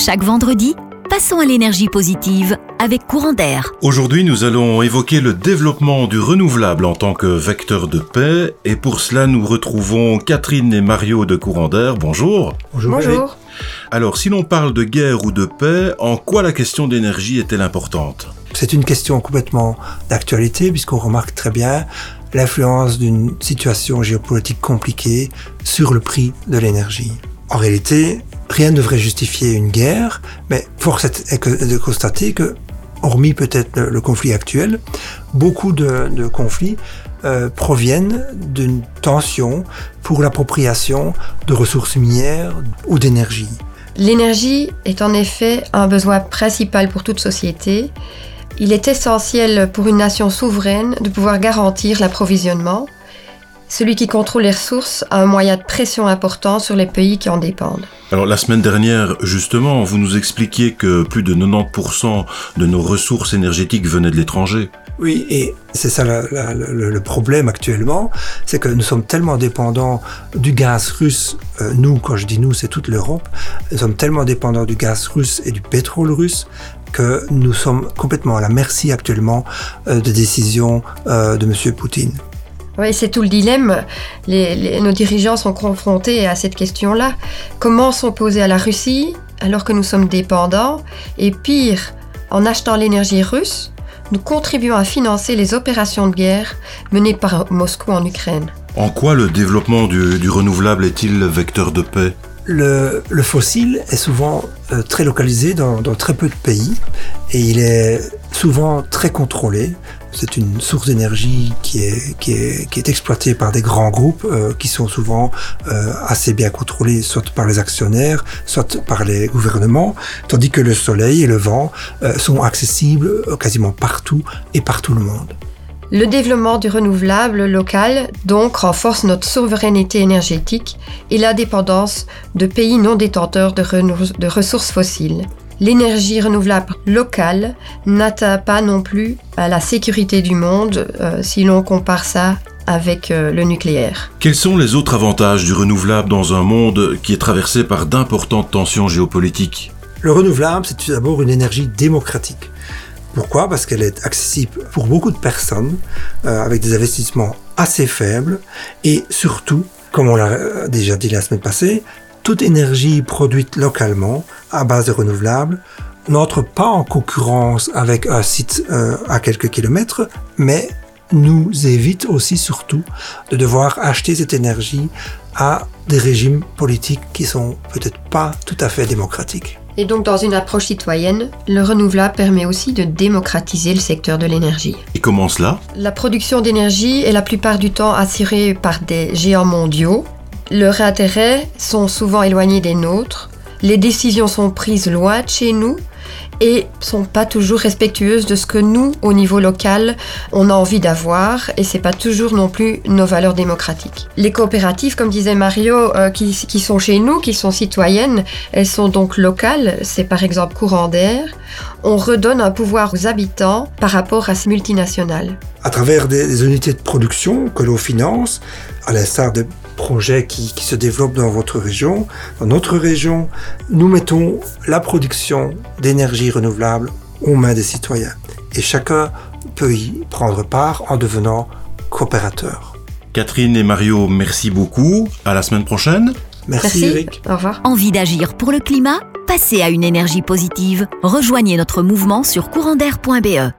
Chaque vendredi, passons à l'énergie positive avec Courant d'air. Aujourd'hui, nous allons évoquer le développement du renouvelable en tant que vecteur de paix. Et pour cela, nous retrouvons Catherine et Mario de Courant d'air. Bonjour. Bonjour. Bonjour. Alors, si l'on parle de guerre ou de paix, en quoi la question d'énergie est-elle importante? C'est une question complètement d'actualité puisqu'on remarque très bien l'influence d'une situation géopolitique compliquée sur le prix de l'énergie. En réalité, rien ne devrait justifier une guerre, mais force est de constater que, hormis peut-être le, conflit actuel, beaucoup de, de conflits euh, proviennent d'une tension pour l'appropriation de ressources minières ou d'énergie. L'énergie est en effet un besoin principal pour toute société. Il est essentiel pour une nation souveraine de pouvoir garantir l'approvisionnement. Celui qui contrôle les ressources a un moyen de pression important sur les pays qui en dépendent. Alors, la semaine dernière, justement, vous nous expliquiez que plus de 90% de nos ressources énergétiques venaient de l'étranger. Oui, et c'est ça la- la- le, le problème actuellement, c'est que nous sommes tellement dépendants du gaz russe, euh, nous, quand je dis nous, c'est toute l'Europe, nous sommes tellement dépendants du gaz russe et du pétrole russe que nous sommes complètement à la merci actuellement euh, des décisions euh, de M. Poutine. Oui, c'est tout le dilemme. Les- les- nos dirigeants sont confrontés à cette question-là. Comment s'opposer à la Russie alors que nous sommes dépendants? Et pire, en achetant l'énergie russe, nous contribuons à financer les opérations de guerre menées par Moscou en Ukraine. En quoi le développement du, du renouvelable est-il vecteur de paix? Le, le fossile est souvent euh, très localisé dans, dans très peu de pays et il est souvent très contrôlé. C'est une source d'énergie qui est, qui, est, qui est exploitée par des grands groupes euh, qui sont souvent euh, assez bien contrôlés, soit par les actionnaires, soit par les gouvernements, tandis que le soleil et le vent euh, sont accessibles quasiment partout et par tout le monde. Le développement du renouvelable local donc renforce notre souveraineté énergétique et la dépendance de pays non détenteurs de ressources fossiles. L'énergie renouvelable locale n'atteint pas non plus à la sécurité du monde euh, si l'on compare ça avec euh, le nucléaire. Quels sont les autres avantages du renouvelable dans un monde qui est traversé par d'importantes tensions géopolitiques? Le renouvelable, c'est tout d'abord une énergie démocratique. Pourquoi? Parce qu'elle est accessible pour beaucoup de personnes, euh, avec des investissements assez faibles, et surtout, comme on l'a déjà dit la semaine passée, toute énergie produite localement à base de renouvelables n'entre pas en concurrence avec un site euh, à quelques kilomètres, mais nous évite aussi surtout de devoir acheter cette énergie à des régimes politiques qui sont peut-être pas tout à fait démocratiques. Et donc dans une approche citoyenne, le renouvelable permet aussi de démocratiser le secteur de l'énergie. Et comment cela La production d'énergie est la plupart du temps assurée par des géants mondiaux. Leurs intérêts sont souvent éloignés des nôtres. Les décisions sont prises loin de chez nous et sont pas toujours respectueuses de ce que nous, au niveau local, on a envie d'avoir et c'est pas toujours non plus nos valeurs démocratiques. Les coopératives, comme disait Mario, euh, qui, qui sont chez nous, qui sont citoyennes, elles sont donc locales, c'est par exemple courant d'air. On redonne un pouvoir aux habitants par rapport à ces multinationales. à travers des, unités de production que l'on finance, à l'instar des projets qui, qui se développent dans votre région, dans notre région, nous mettons la production d'énergie renouvelable aux mains des citoyens. Et chacun peut y prendre part en devenant coopérateur. Catherine et Mario, merci beaucoup. À la semaine prochaine. Merci, Eric. Au revoir. Envie d'agir pour le climat? Passez à une énergie positive. Rejoignez notre mouvement sur courantair.be.